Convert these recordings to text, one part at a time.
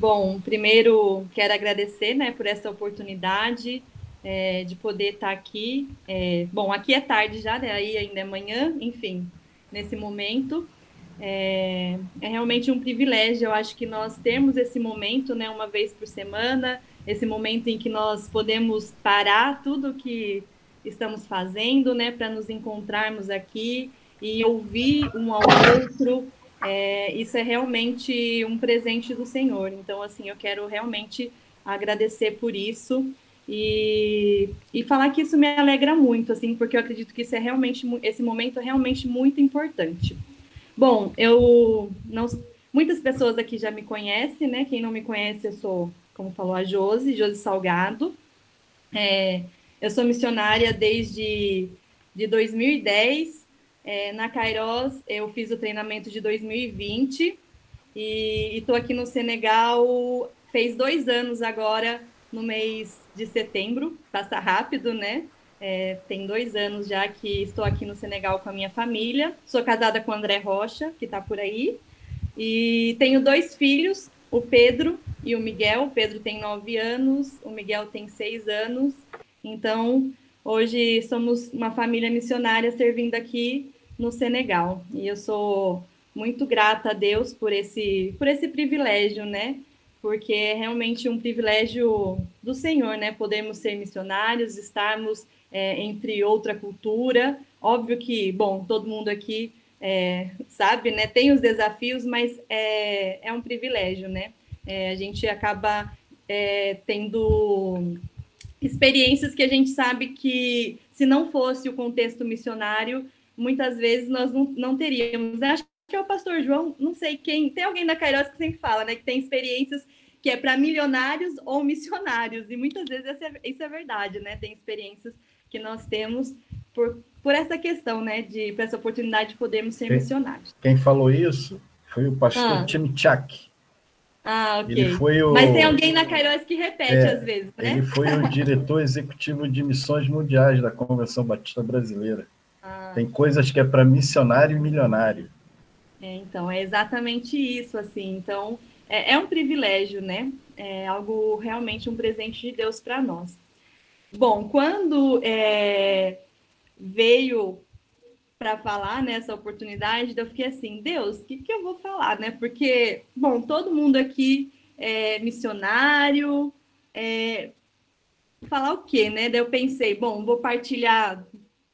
Bom, primeiro quero agradecer, né, por essa oportunidade é, de poder estar aqui. É, bom, aqui é tarde já, né? Aí ainda é manhã, enfim, nesse momento. É, é, realmente um privilégio, eu acho que nós temos esse momento, né, uma vez por semana, esse momento em que nós podemos parar tudo que estamos fazendo, né, para nos encontrarmos aqui e ouvir um ao outro. É, isso é realmente um presente do Senhor. Então, assim, eu quero realmente agradecer por isso e, e falar que isso me alegra muito, assim, porque eu acredito que isso é realmente esse momento é realmente muito importante. Bom, eu não. Muitas pessoas aqui já me conhecem, né? Quem não me conhece, eu sou, como falou a Josi, Josi Salgado. É, eu sou missionária desde de 2010. É, na Kairos, eu fiz o treinamento de 2020 e estou aqui no Senegal. Fez dois anos agora, no mês de setembro. Passa rápido, né? É, tem dois anos já que estou aqui no Senegal com a minha família. Sou casada com o André Rocha, que está por aí. E tenho dois filhos, o Pedro e o Miguel. O Pedro tem nove anos, o Miguel tem seis anos. Então, hoje somos uma família missionária servindo aqui no Senegal. E eu sou muito grata a Deus por esse, por esse privilégio, né? Porque é realmente um privilégio do Senhor, né? Podermos ser missionários, estarmos é, entre outra cultura. Óbvio que, bom, todo mundo aqui é, sabe, né? Tem os desafios, mas é, é um privilégio, né? É, a gente acaba é, tendo experiências que a gente sabe que, se não fosse o contexto missionário, muitas vezes nós não, não teríamos. Acho que é o pastor João, não sei quem, tem alguém da Kairos que sempre fala, né? Que tem experiências que é para milionários ou missionários, e muitas vezes é, isso é verdade, né? Tem experiências que nós temos por, por essa questão, né, de por essa oportunidade de podermos ser quem, missionários. Quem falou isso foi o pastor ah. Chak. Ah, ok. Ele foi o, Mas tem alguém na Kairos que repete é, às vezes, né? Ele foi o diretor executivo de missões mundiais da Convenção Batista Brasileira. Ah. Tem coisas que é para missionário e milionário. É, então, é exatamente isso, assim. Então, é, é um privilégio, né? É algo realmente um presente de Deus para nós. Bom, quando é, veio para falar nessa oportunidade, eu fiquei assim, Deus, o que, que eu vou falar, né? Porque, bom, todo mundo aqui é missionário, é, falar o quê, né? Daí eu pensei, bom, vou partilhar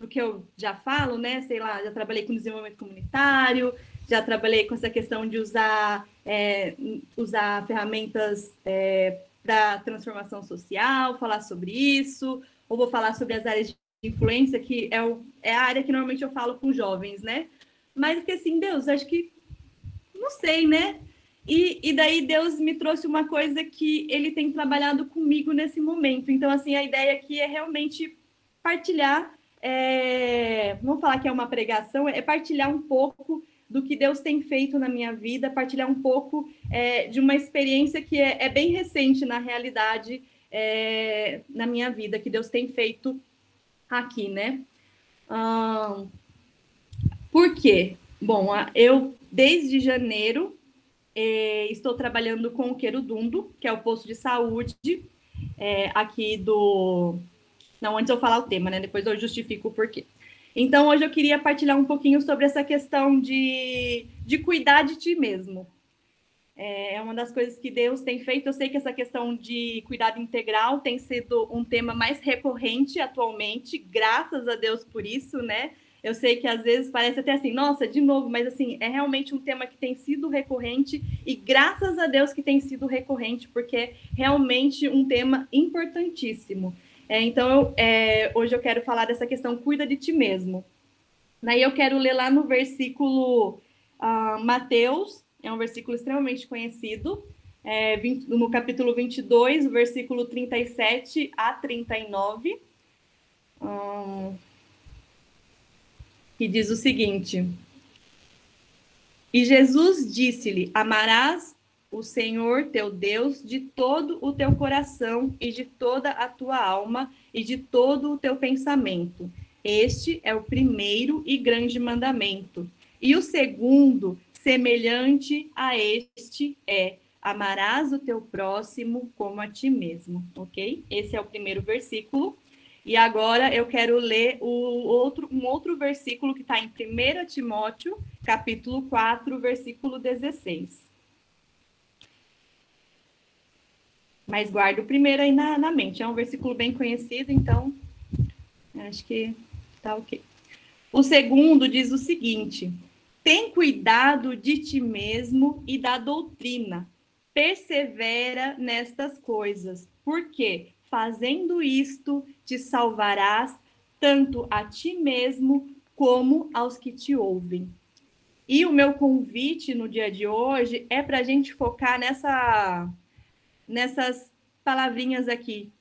o que eu já falo, né? Sei lá, já trabalhei com desenvolvimento comunitário, já trabalhei com essa questão de usar, é, usar ferramentas é, para transformação social, falar sobre isso, ou vou falar sobre as áreas de influência, que é, o, é a área que normalmente eu falo com jovens, né? Mas que assim, Deus, acho que não sei, né? E, e daí Deus me trouxe uma coisa que ele tem trabalhado comigo nesse momento. Então, assim, a ideia aqui é realmente partilhar, é, vamos falar que é uma pregação, é partilhar um pouco do que Deus tem feito na minha vida, partilhar um pouco é, de uma experiência que é, é, bem recente na realidade é, na minha vida, que Deus tem feito aqui, né? Hum, por quê? Bom, eu desde janeiro é, estou trabalhando com o Querudundo, que é o posto de saúde é, aqui do. Não, antes eu falar o tema, né? Depois eu justifico o porquê. Então, hoje eu queria partilhar um pouquinho sobre essa questão de, de cuidar de ti mesmo. É, é uma das coisas que Deus tem feito. Eu sei que essa questão de cuidado integral tem sido um tema mais recorrente atualmente, graças a Deus por isso, né? Eu sei que às vezes parece até assim, nossa, de novo, mas assim, é realmente um tema que tem sido recorrente e graças a Deus que tem sido recorrente, porque é realmente um tema importantíssimo. É, então, é, hoje eu quero falar dessa questão, cuida de ti mesmo. Daí eu quero ler lá no versículo uh, Mateus, é um versículo extremamente conhecido, é, 20, no capítulo 22, versículo 37 a 39, um, que diz o seguinte: E Jesus disse-lhe: Amarás o Senhor teu Deus de todo o teu coração e de toda a tua alma e de todo o teu pensamento. Este é o primeiro e grande mandamento. E o segundo, semelhante a este, é: amarás o teu próximo como a ti mesmo, ok? Esse é o primeiro versículo. E agora eu quero ler o outro, um outro versículo que está em 1 Timóteo, capítulo 4, versículo 16. Mas guardo o primeiro aí na, na mente. É um versículo bem conhecido, então acho que tá ok. O segundo diz o seguinte: tem cuidado de ti mesmo e da doutrina. Persevera nestas coisas, porque fazendo isto te salvarás tanto a ti mesmo como aos que te ouvem. E o meu convite no dia de hoje é para a gente focar nessa, nessas palavrinhas aqui,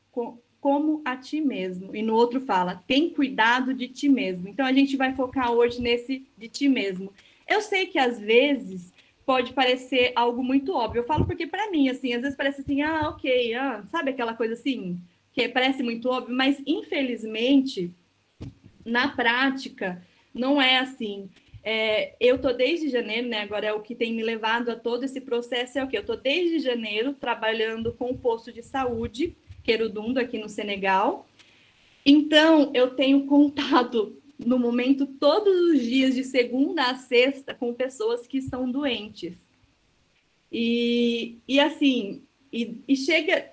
como a ti mesmo. E no outro fala, tem cuidado de ti mesmo. Então a gente vai focar hoje nesse de ti mesmo. Eu sei que às vezes pode parecer algo muito óbvio. Eu falo porque para mim, assim, às vezes parece assim, ah, ok, ah, sabe aquela coisa assim, que parece muito óbvio, mas infelizmente, na prática, não é assim. É, eu tô desde janeiro, né? Agora é o que tem me levado a todo esse processo é o que eu tô desde janeiro trabalhando com o posto de saúde Querudundo aqui no Senegal. Então eu tenho contato no momento todos os dias, de segunda a sexta, com pessoas que estão doentes. E, e assim, e, e chega.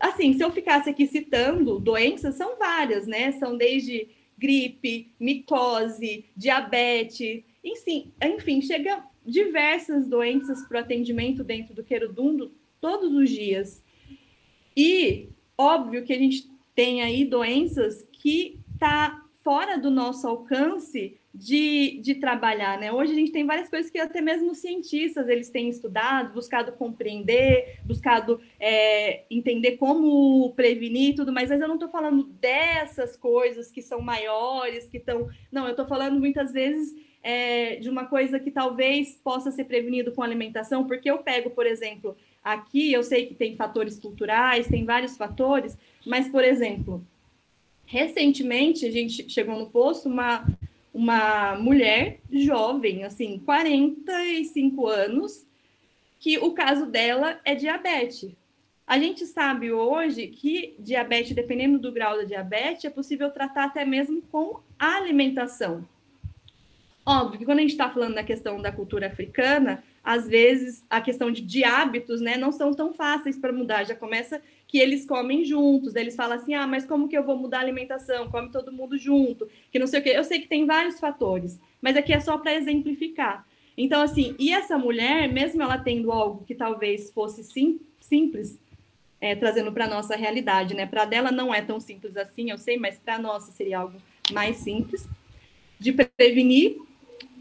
Assim, se eu ficasse aqui citando doenças, são várias, né? São desde gripe, micose, diabetes, enfim, enfim, chega diversas doenças para o atendimento dentro do Querudundo todos os dias. E óbvio que a gente tem aí doenças que tá fora do nosso alcance de, de trabalhar, né? Hoje a gente tem várias coisas que até mesmo cientistas eles têm estudado, buscado compreender, buscado é, entender como prevenir tudo mas eu não estou falando dessas coisas que são maiores, que estão. Não, eu estou falando muitas vezes é, de uma coisa que talvez possa ser prevenido com alimentação, porque eu pego, por exemplo, aqui, eu sei que tem fatores culturais, tem vários fatores, mas, por exemplo, Recentemente, a gente chegou no posto uma, uma mulher jovem, assim, 45 anos, que o caso dela é diabetes. A gente sabe hoje que diabetes, dependendo do grau da diabetes, é possível tratar até mesmo com alimentação. Óbvio que quando a gente está falando da questão da cultura africana, às vezes a questão de, de hábitos né, não são tão fáceis para mudar. Já começa que eles comem juntos. Eles falam assim: ah, mas como que eu vou mudar a alimentação? Come todo mundo junto, que não sei o quê. Eu sei que tem vários fatores, mas aqui é só para exemplificar. Então, assim, e essa mulher, mesmo ela tendo algo que talvez fosse sim, simples, é, trazendo para nossa realidade, né? Para dela não é tão simples assim, eu sei, mas para nossa seria algo mais simples de prevenir.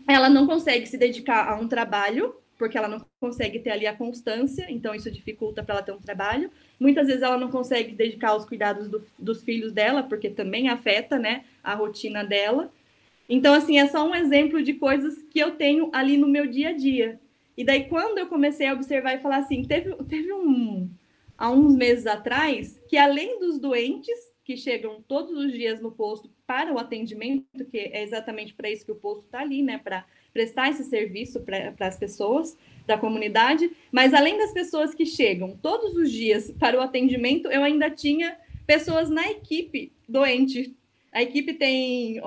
Ela não consegue se dedicar a um trabalho porque ela não consegue ter ali a constância, então isso dificulta para ela ter um trabalho. Muitas vezes ela não consegue dedicar aos cuidados do, dos filhos dela, porque também afeta, né, a rotina dela. Então, assim, é só um exemplo de coisas que eu tenho ali no meu dia a dia. E daí, quando eu comecei a observar e falar assim, teve, teve um, há uns meses atrás, que além dos doentes, que chegam todos os dias no posto para o atendimento, que é exatamente para isso que o posto está ali, né, para prestar esse serviço para as pessoas da comunidade, mas além das pessoas que chegam todos os dias para o atendimento, eu ainda tinha pessoas na equipe doente. A equipe tem,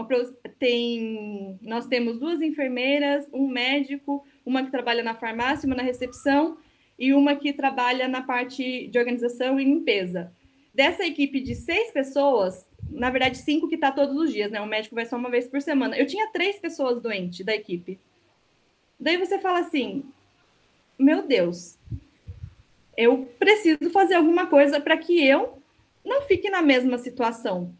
tem nós temos duas enfermeiras, um médico, uma que trabalha na farmácia, uma na recepção e uma que trabalha na parte de organização e limpeza. Dessa equipe de seis pessoas, na verdade, cinco que está todos os dias, né? O médico vai só uma vez por semana. Eu tinha três pessoas doentes da equipe. Daí você fala assim: meu Deus, eu preciso fazer alguma coisa para que eu não fique na mesma situação.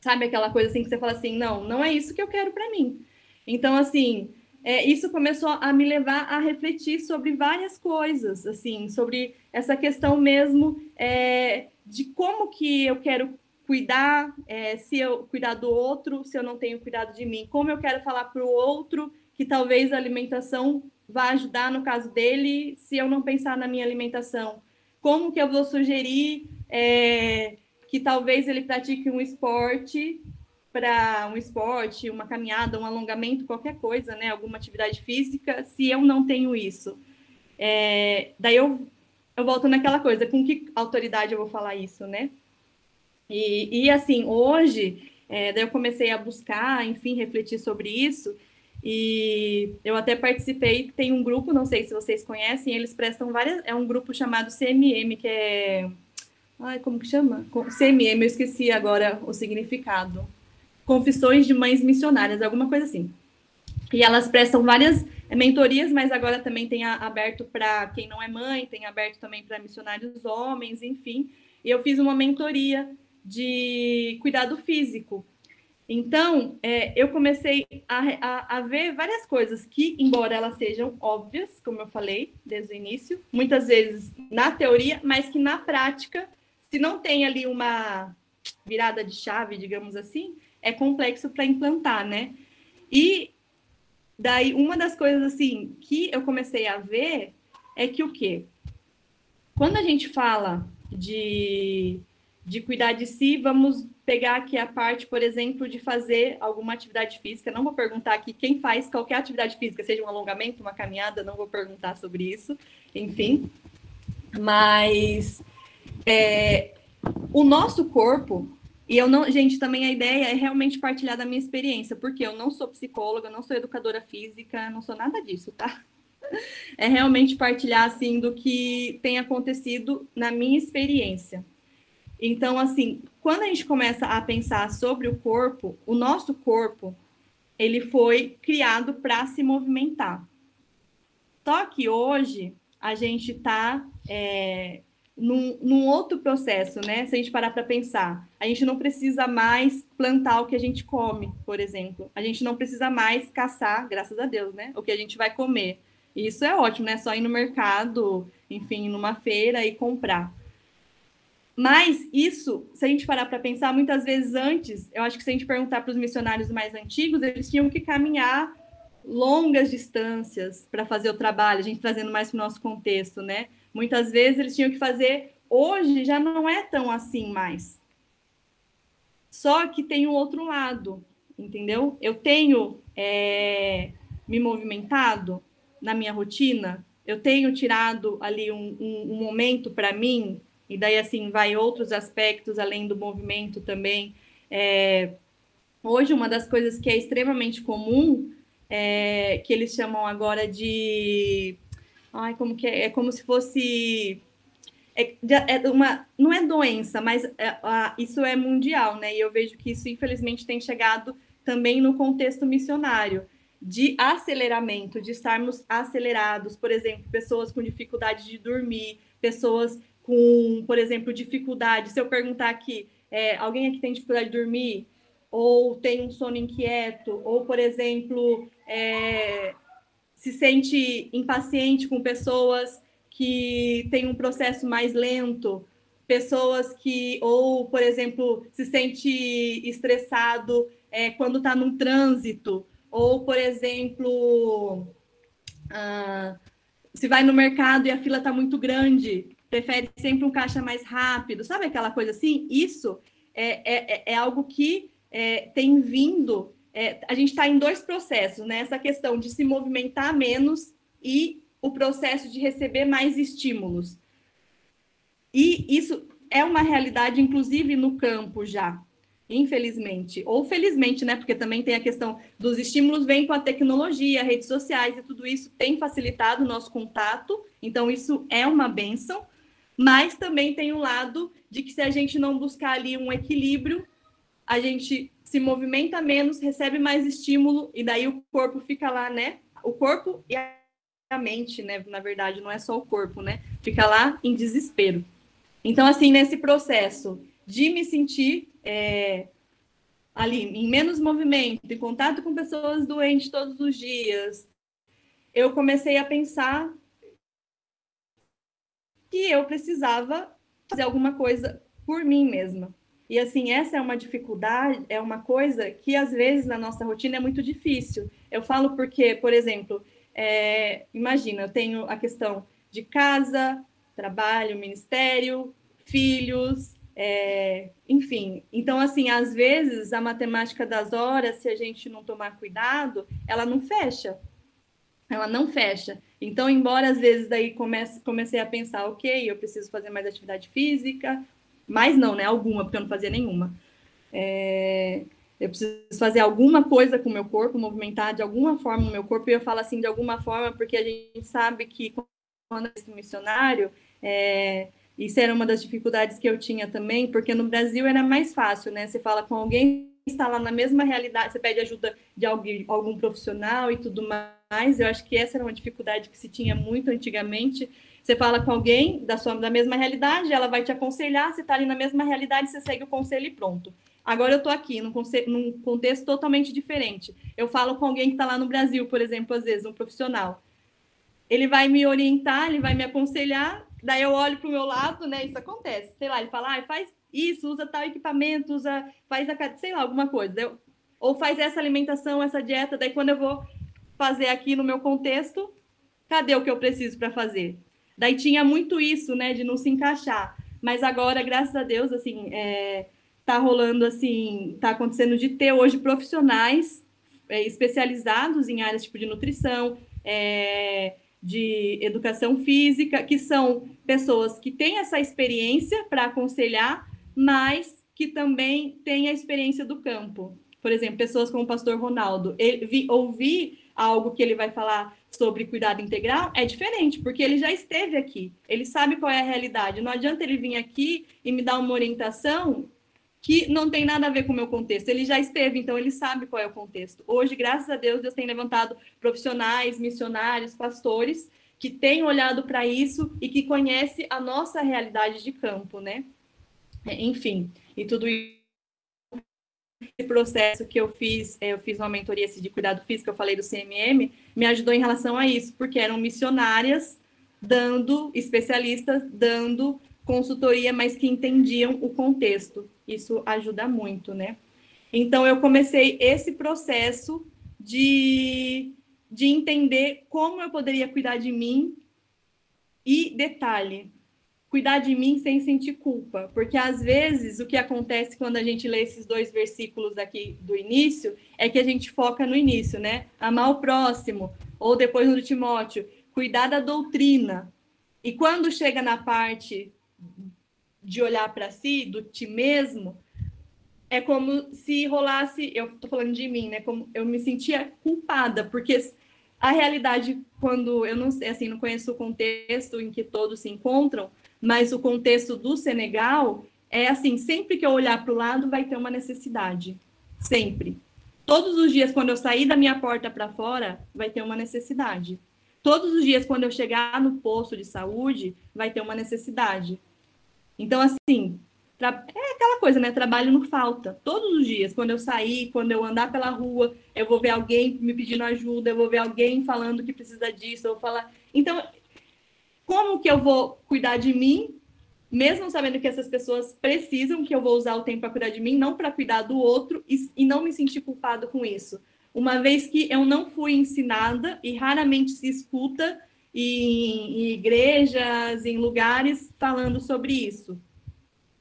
Sabe aquela coisa assim que você fala assim: não, não é isso que eu quero para mim. Então, assim, é, isso começou a me levar a refletir sobre várias coisas, assim, sobre essa questão mesmo é, de como que eu quero cuidar, é, se eu cuidar do outro, se eu não tenho cuidado de mim, como eu quero falar para o outro que talvez a alimentação vá ajudar no caso dele, se eu não pensar na minha alimentação, como que eu vou sugerir é, que talvez ele pratique um esporte para um esporte, uma caminhada, um alongamento, qualquer coisa, né, alguma atividade física, se eu não tenho isso. é, daí eu, eu volto naquela coisa, com que autoridade eu vou falar isso, né? E, e assim, hoje, é, daí eu comecei a buscar, enfim, refletir sobre isso, e eu até participei, tem um grupo, não sei se vocês conhecem, eles prestam várias, é um grupo chamado CMM, que é, ai, como que chama? CMM, eu esqueci agora o significado. Confissões de Mães Missionárias, alguma coisa assim. E elas prestam várias mentorias, mas agora também tem aberto para quem não é mãe, tem aberto também para missionários homens, enfim. E eu fiz uma mentoria de cuidado físico. Então, é, eu comecei a, a, a, ver várias coisas que, embora elas sejam óbvias, como eu falei desde o início, muitas vezes na teoria, mas que na prática, se não tem ali uma virada de chave, digamos assim, é complexo para implantar, né? E Daí, uma das coisas assim que eu comecei a ver é que o quê? Quando a gente fala de, de cuidar de si, vamos pegar aqui a parte, por exemplo, de fazer alguma atividade física. Não vou perguntar aqui quem faz qualquer atividade física, seja um alongamento, uma caminhada, não vou perguntar sobre isso, enfim. Mas é, o nosso corpo, e eu não, gente, também a ideia é realmente partilhar da minha experiência, porque eu não sou psicóloga, não sou educadora física, não sou nada disso, tá? É realmente partilhar assim do que tem acontecido na minha experiência. Então, assim, quando a gente começa a pensar sobre o corpo, o nosso corpo, ele foi criado para se movimentar. Só que hoje a gente está é, num, num, outro processo, né? Se a gente parar para pensar, a gente não precisa mais plantar o que a gente come, por exemplo. A gente não precisa mais caçar, graças a Deus, né? O que a gente vai comer. E isso é ótimo, né? Só ir no mercado, enfim, numa feira e comprar. Mas isso, se a gente parar para pensar, muitas vezes antes, eu acho que se a gente perguntar para os missionários mais antigos, eles tinham que caminhar longas distâncias para fazer o trabalho, a gente trazendo mais para o nosso contexto, né? Muitas vezes eles tinham que fazer. Hoje já não é tão assim mais. Só que tem um outro lado, entendeu? Eu tenho é, me movimentado na minha rotina, eu tenho tirado ali um, um, um momento para mim, e daí assim vai outros aspectos além do movimento também. É, hoje, uma das coisas que é extremamente comum, é, que eles chamam agora de Ai, como que é? É como se fosse. É, é uma, não é doença, mas é, isso é mundial, né? E eu vejo que isso, infelizmente, tem chegado também no contexto missionário de aceleramento, de estarmos acelerados, por exemplo, pessoas com dificuldade de dormir, pessoas com, por exemplo, dificuldade. Se eu perguntar aqui, é, alguém aqui tem dificuldade de dormir, ou tem um sono inquieto, ou, por exemplo, é, se sente impaciente com pessoas que têm um processo mais lento, pessoas que, ou, por exemplo, se sente estressado é, quando está num trânsito, ou, por exemplo, ah, se vai no mercado e a fila está muito grande, prefere sempre um caixa mais rápido, sabe aquela coisa assim? Isso é, é, é algo que é, tem vindo é, a gente está em dois processos, né? Essa questão de se movimentar menos e o processo de receber mais estímulos. E isso é uma realidade, inclusive, no campo já, infelizmente. Ou felizmente, né? Porque também tem a questão dos estímulos, vem com a tecnologia, redes sociais e tudo isso tem facilitado o nosso contato, então isso é uma benção, mas também tem o lado de que se a gente não buscar ali um equilíbrio, a gente se movimenta menos, recebe mais estímulo, e daí o corpo fica lá, né? O corpo e a mente, né? Na verdade, não é só o corpo, né? Fica lá em desespero. Então, assim, nesse processo de me sentir é, ali em menos movimento, em contato com pessoas doentes todos os dias, eu comecei a pensar que eu precisava fazer alguma coisa por mim mesma. E assim, essa é uma dificuldade, é uma coisa que às vezes na nossa rotina é muito difícil. Eu falo porque, por exemplo, é, imagina, eu tenho a questão de casa, trabalho, ministério, filhos, é, enfim. Então, assim, às vezes a matemática das horas, se a gente não tomar cuidado, ela não fecha. Ela não fecha. Então, embora às vezes daí comece, comecei a pensar, ok, eu preciso fazer mais atividade física, mas não, né? Alguma, porque eu não fazia nenhuma. É, eu preciso fazer alguma coisa com o meu corpo, movimentar de alguma forma o meu corpo, e eu falo assim de alguma forma, porque a gente sabe que quando é missionário, é, isso era uma das dificuldades que eu tinha também, porque no Brasil era mais fácil, né? Você fala com alguém está lá na mesma realidade, você pede ajuda de alguém, algum profissional e tudo mais. Eu acho que essa era uma dificuldade que se tinha muito antigamente. Você fala com alguém da sua da mesma realidade, ela vai te aconselhar, você está ali na mesma realidade, você segue o conselho e pronto. Agora eu estou aqui num, num contexto totalmente diferente. Eu falo com alguém que está lá no Brasil, por exemplo, às vezes, um profissional. Ele vai me orientar, ele vai me aconselhar, daí eu olho para o meu lado, né? Isso acontece. Sei lá, ele fala, ah, faz isso, usa tal equipamento, usa, faz a, sei lá, alguma coisa. Eu, ou faz essa alimentação, essa dieta, daí quando eu vou fazer aqui no meu contexto, cadê o que eu preciso para fazer? Daí tinha muito isso, né, de não se encaixar. Mas agora, graças a Deus, assim, é, tá rolando assim, tá acontecendo de ter hoje profissionais é, especializados em áreas tipo de nutrição, é, de educação física, que são pessoas que têm essa experiência para aconselhar, mas que também têm a experiência do campo. Por exemplo, pessoas como o pastor Ronaldo, ele, vi, ouvir algo que ele vai falar sobre cuidado integral é diferente, porque ele já esteve aqui, ele sabe qual é a realidade. Não adianta ele vir aqui e me dar uma orientação que não tem nada a ver com o meu contexto. Ele já esteve, então ele sabe qual é o contexto. Hoje, graças a Deus, Deus tem levantado profissionais, missionários, pastores que têm olhado para isso e que conhecem a nossa realidade de campo, né? É, enfim, e tudo isso esse processo que eu fiz, é, eu fiz uma mentoria de cuidado físico, eu falei do CMM, me ajudou em relação a isso, porque eram missionárias dando, especialistas dando consultoria, mas que entendiam o contexto. Isso ajuda muito, né? Então, eu comecei esse processo de, de entender como eu poderia cuidar de mim. E, detalhe, cuidar de mim sem sentir culpa, porque às vezes o que acontece quando a gente lê esses dois versículos aqui do início é que a gente foca no início, né? Amar o próximo, ou depois no Timóteo, cuidar da doutrina. E quando chega na parte de olhar para si, do ti mesmo, é como se rolasse, eu estou falando de mim, né? Como eu me sentia culpada, porque a realidade, quando eu não sei, assim, não conheço o contexto em que todos se encontram, mas o contexto do Senegal é assim: sempre que eu olhar para o lado, vai ter uma necessidade. Sempre. Todos os dias, quando eu sair da minha porta para fora, vai ter uma necessidade. Todos os dias, quando eu chegar no posto de saúde, vai ter uma necessidade. Então, assim, é aquela coisa, né? Trabalho não falta. Todos os dias, quando eu sair, quando eu andar pela rua, eu vou ver alguém me pedindo ajuda, eu vou ver alguém falando que precisa disso, eu vou falar. Então, como que eu vou cuidar de mim, mesmo sabendo que essas pessoas precisam que eu vou usar o tempo para cuidar de mim, não para cuidar do outro e, e não me sentir culpado com isso? Uma vez que eu não fui ensinada e raramente se escuta em, em igrejas, em lugares falando sobre isso.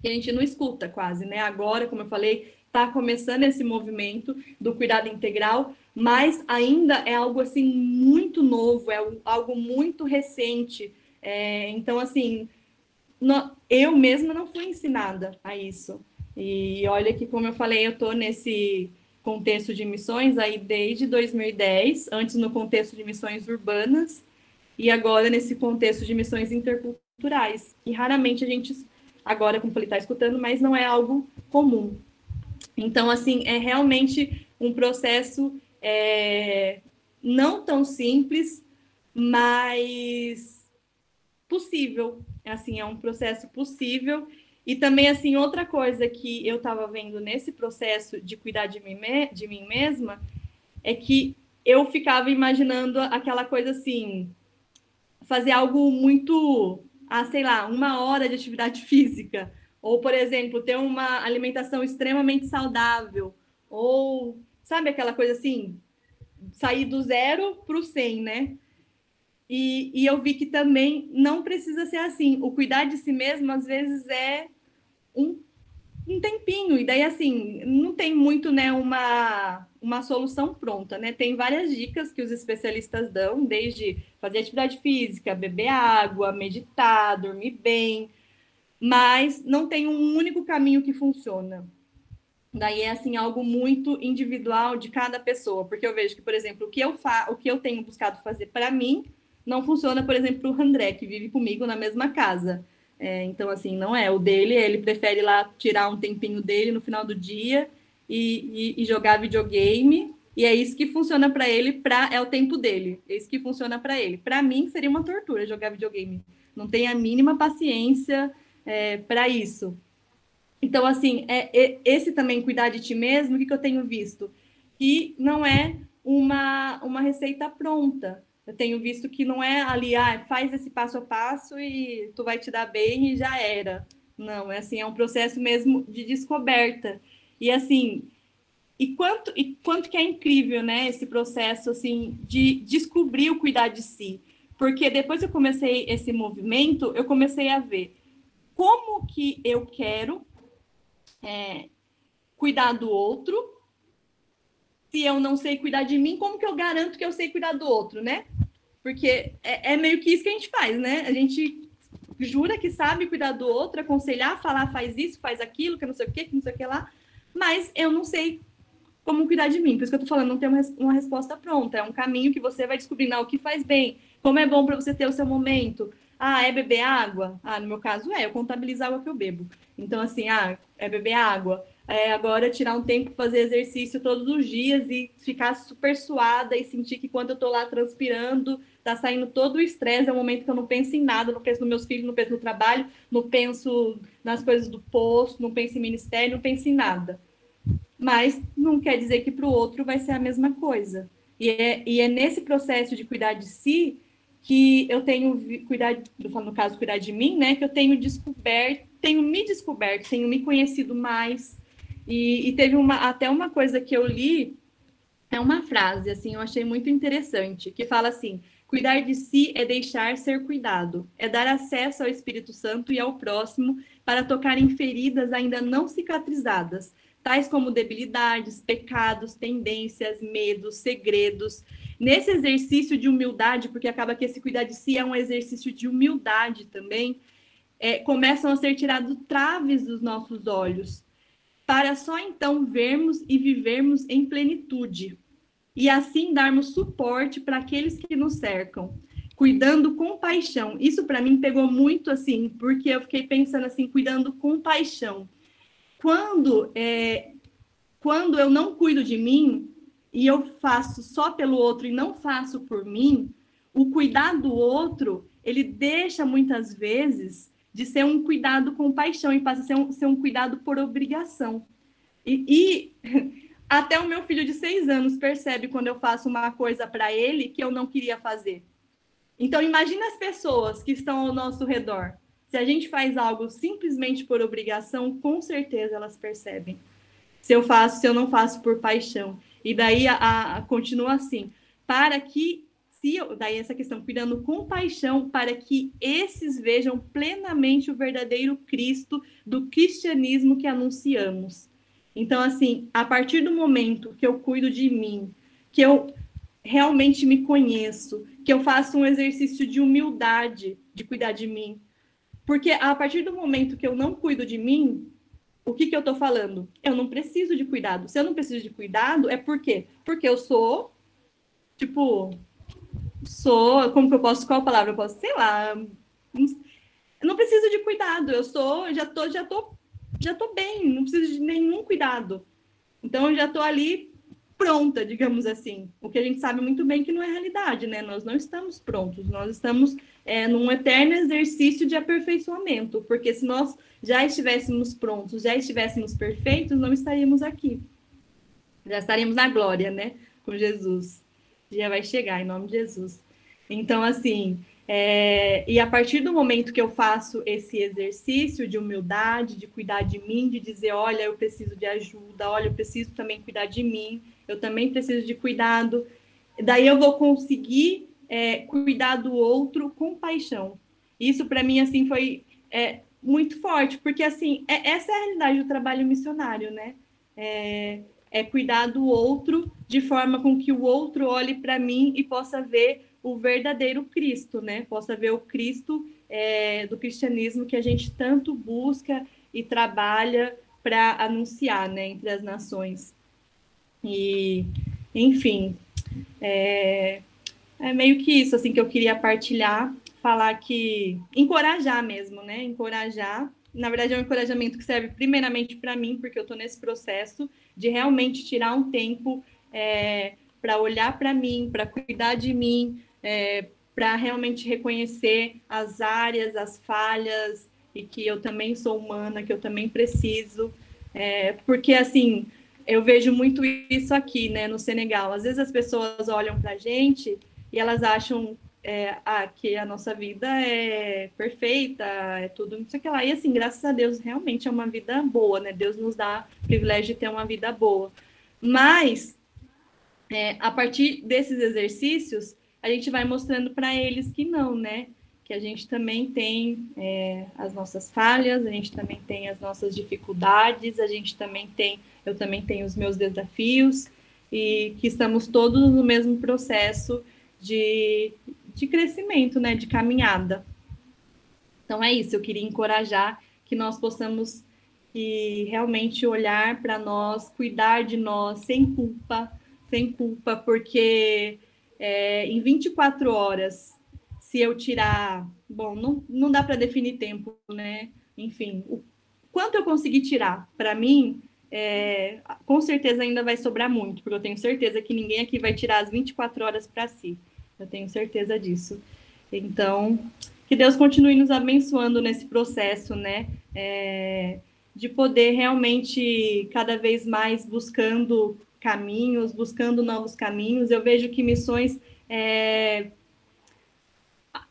Que a gente não escuta quase, né? Agora, como eu falei, está começando esse movimento do cuidado integral, mas ainda é algo assim muito novo, é algo muito recente. É, então, assim, eu mesma não fui ensinada a isso. E olha que, como eu falei, eu estou nesse contexto de missões aí desde 2010, antes no contexto de missões urbanas, e agora nesse contexto de missões interculturais. E raramente a gente, agora, como ele está escutando, mas não é algo comum. Então, assim, é realmente um processo é, não tão simples, mas possível. Assim, é um processo possível. E também, assim, outra coisa que eu estava vendo nesse processo de cuidar de mim, de mim mesma é que eu ficava imaginando aquela coisa assim, fazer algo muito, ah, sei lá, uma hora de atividade física, ou, por exemplo, ter uma alimentação extremamente saudável, ou, sabe, aquela coisa assim, sair do zero para o 100, né? E, e eu vi que também não precisa ser assim. O cuidar de si mesmo, às vezes, é um um tempinho. E daí, assim, não tem muito, né, uma, uma solução pronta, né? Tem várias dicas que os especialistas dão, desde fazer atividade física, beber água, meditar, dormir bem, mas não tem um único caminho que funciona. Daí é assim algo muito individual de cada pessoa, porque eu vejo que, por exemplo, o que eu fa o que eu tenho buscado fazer para mim não funciona, por exemplo, para o André, que vive comigo na mesma casa. É, então, assim, não é. O dele, ele prefere lá tirar um tempinho dele no final do dia e, e, e jogar videogame. E é isso que funciona para ele, pra, é o tempo dele. É isso que funciona para ele. Para mim, seria uma tortura jogar videogame. Não tem a mínima paciência é, para isso. Então, assim, é, é, esse também cuidar de ti mesmo, o que, que eu tenho visto? Que não é uma, uma receita pronta. Eu tenho visto que não é ali, ah, faz esse passo a passo e tu vai te dar bem e já era. Não, é assim, é um processo mesmo de descoberta. E assim, e quanto, e quanto que é incrível, né, esse processo, assim, de descobrir o cuidar de si. Porque depois eu comecei esse movimento, eu comecei a ver como que eu quero é, cuidar do outro, se eu não sei cuidar de mim, como que eu garanto que eu sei cuidar do outro, né? Porque é, é, meio que isso que a gente faz, né? A gente jura que sabe cuidar do outro, aconselhar, falar, faz isso, faz aquilo, que não sei o que, que não sei o que lá, mas eu não sei como cuidar de mim. Por isso que eu tô falando, não tem uma, uma resposta pronta. É um caminho que você vai descobrindo ah, o que faz bem, como é bom para você ter o seu momento. Ah, é beber água? Ah, no meu caso é, eu contabilizo a água que eu bebo. Então, assim, ah, é beber água é, agora tirar um tempo fazer exercício todos os dias e ficar super suada e sentir que quando eu tô lá transpirando, tá saindo todo o estresse, é um momento que eu não penso em nada, não penso nos meus filhos, não penso no trabalho, não penso nas coisas do posto, não penso em ministério, não penso em nada. Mas não quer dizer que para o outro vai ser a mesma coisa. E é, e é nesse processo de cuidar de si que eu tenho cuidar, no caso, cuidar de mim, né? Que eu tenho descoberto, tenho me descoberto, tenho me conhecido mais, e, e, teve uma, até uma coisa que eu li, é uma frase, assim, eu achei muito interessante, que fala assim: cuidar de si é deixar ser cuidado, é dar acesso ao Espírito Santo e ao próximo para tocar em feridas ainda não cicatrizadas, tais como debilidades, pecados, tendências, medos, segredos. Nesse exercício de humildade, porque acaba que esse cuidar de si é um exercício de humildade também, é, começam a ser tirados traves dos nossos olhos para só então vermos e vivermos em plenitude, e assim darmos suporte para aqueles que nos cercam, cuidando com paixão. Isso para mim pegou muito assim, porque eu fiquei pensando assim, cuidando com paixão. Quando é, quando eu não cuido de mim e eu faço só pelo outro e não faço por mim, o cuidar do outro, ele deixa muitas vezes de ser um cuidado com paixão e passa a ser um, ser um cuidado por obrigação. E, e até o meu filho de seis anos percebe quando eu faço uma coisa para ele que eu não queria fazer. Então, imagine as pessoas que estão ao nosso redor. Se a gente faz algo simplesmente por obrigação, com certeza elas percebem. Se eu faço, se eu não faço por paixão. E daí a, a continua assim, para que daí essa questão, cuidando com paixão para que esses vejam plenamente o verdadeiro Cristo do cristianismo que anunciamos. Então, assim, a partir do momento que eu cuido de mim, que eu realmente me conheço, que eu faço um exercício de humildade de cuidar de mim. Porque a partir do momento que eu não cuido de mim, o que, que eu estou falando? Eu não preciso de cuidado. Se eu não preciso de cuidado, é por quê? Porque eu sou, tipo, sou, como que eu posso, qual palavra eu posso, sei lá, não preciso de cuidado, eu sou, já tô, já tô, já tô bem, não preciso de nenhum cuidado. Então eu já tô ali pronta, digamos assim. O que a gente sabe muito bem que não é realidade, né? Nós não estamos prontos, nós estamos é, num eterno exercício de aperfeiçoamento, porque se nós já estivéssemos prontos, já estivéssemos perfeitos, não estaríamos aqui. Já estaríamos na glória, né? Com Jesus dia vai chegar, em nome de Jesus. Então, assim, é, e a partir do momento que eu faço esse exercício de humildade, de cuidar de mim, de dizer, olha, eu preciso de ajuda, olha, eu preciso também cuidar de mim, eu também preciso de cuidado, daí eu vou conseguir é, cuidar do outro com paixão. Isso para mim assim foi é, muito forte, porque assim, é, essa é a realidade do trabalho missionário, né? É, cuidar do outro de forma com que o outro olhe para mim e possa ver o verdadeiro Cristo, né? Possa ver o Cristo é, do cristianismo que a gente tanto busca e trabalha para anunciar, né, entre as nações. E, enfim, é, é meio que isso assim que eu queria partilhar, falar que encorajar mesmo, né? Encorajar. Na verdade, é um encorajamento que serve primeiramente para mim, porque eu estou nesse processo de realmente tirar um tempo é, para olhar para mim, para cuidar de mim, é, para realmente reconhecer as áreas, as falhas, e que eu também sou humana, que eu também preciso. É, porque, assim, eu vejo muito isso aqui, né, no Senegal. Às vezes as pessoas olham para a gente e elas acham é, ah, que a nossa vida é perfeita, é tudo, não sei o que lá. E assim, graças a Deus, realmente é uma vida boa, né? Deus nos dá o privilégio de ter uma vida boa. Mas, é, a partir desses exercícios, a gente vai mostrando para eles que não, né? Que a gente também tem é, as nossas falhas, a gente também tem as nossas dificuldades, a gente também tem, eu também tenho os meus desafios, e que estamos todos no mesmo processo de, de crescimento, né, de caminhada. Então é isso, eu queria encorajar que nós possamos que realmente olhar para nós, cuidar de nós sem culpa, sem culpa, porque é, em 24 horas, se eu tirar, bom, não, não dá para definir tempo, né? Enfim, o quanto eu conseguir tirar, para mim, é, com certeza ainda vai sobrar muito, porque eu tenho certeza que ninguém aqui vai tirar as 24 horas para si. Eu tenho certeza disso. Então, que Deus continue nos abençoando nesse processo, né? É, de poder realmente cada vez mais buscando caminhos, buscando novos caminhos. Eu vejo que missões é,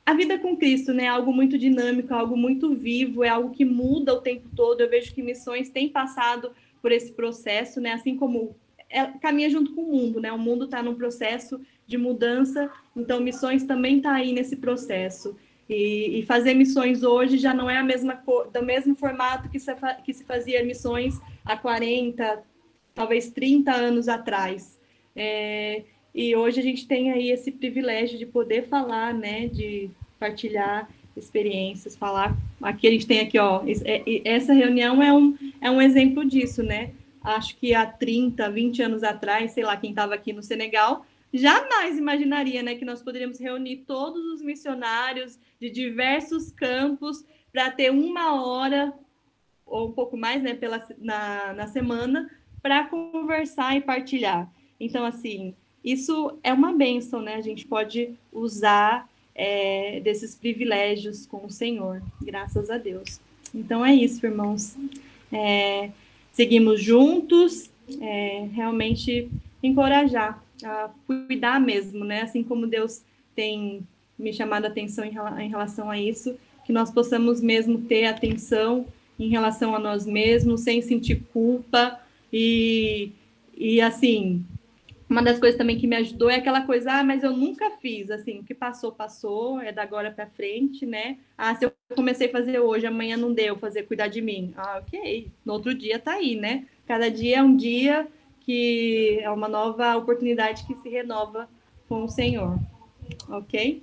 a vida com Cristo, né, é algo muito dinâmico, algo muito vivo, é algo que muda o tempo todo. Eu vejo que missões têm passado por esse processo, né, assim como é, caminha junto com o mundo, né? O mundo está num processo de mudança, então missões também está aí nesse processo. E, e, fazer missões hoje já não é a mesma do mesmo formato que se, que se fazia missões há 40, talvez 30 anos atrás. É, e hoje a gente tem aí esse privilégio de poder falar, né, de partilhar experiências, falar. Aqui a gente tem aqui, ó, é, essa reunião é um, é um exemplo disso, né? Acho que há 30, 20 anos atrás, sei lá, quem estava aqui no Senegal, jamais imaginaria né, que nós poderíamos reunir todos os missionários de diversos campos para ter uma hora ou um pouco mais né, pela, na, na semana para conversar e partilhar. Então, assim, isso é uma bênção, né? A gente pode usar é, desses privilégios com o Senhor, graças a Deus. Então é isso, irmãos. É, seguimos juntos, é, realmente encorajar a cuidar mesmo, né? Assim como Deus tem me chamado a atenção em, relação a isso, que nós possamos mesmo ter atenção em relação a nós mesmos, sem sentir culpa e, e assim, uma das coisas também que me ajudou é aquela coisa, ah, mas eu nunca fiz, assim, o que passou, passou, é da agora para frente, né? Ah, se eu comecei a fazer hoje, amanhã não deu, fazer cuidar de mim. Ah, ok, no outro dia tá aí, né? Cada dia é um dia que é uma nova oportunidade que se renova com o Senhor. Ok?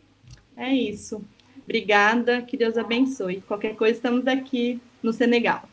É isso. Obrigada, que Deus abençoe. Qualquer coisa, estamos aqui no Senegal.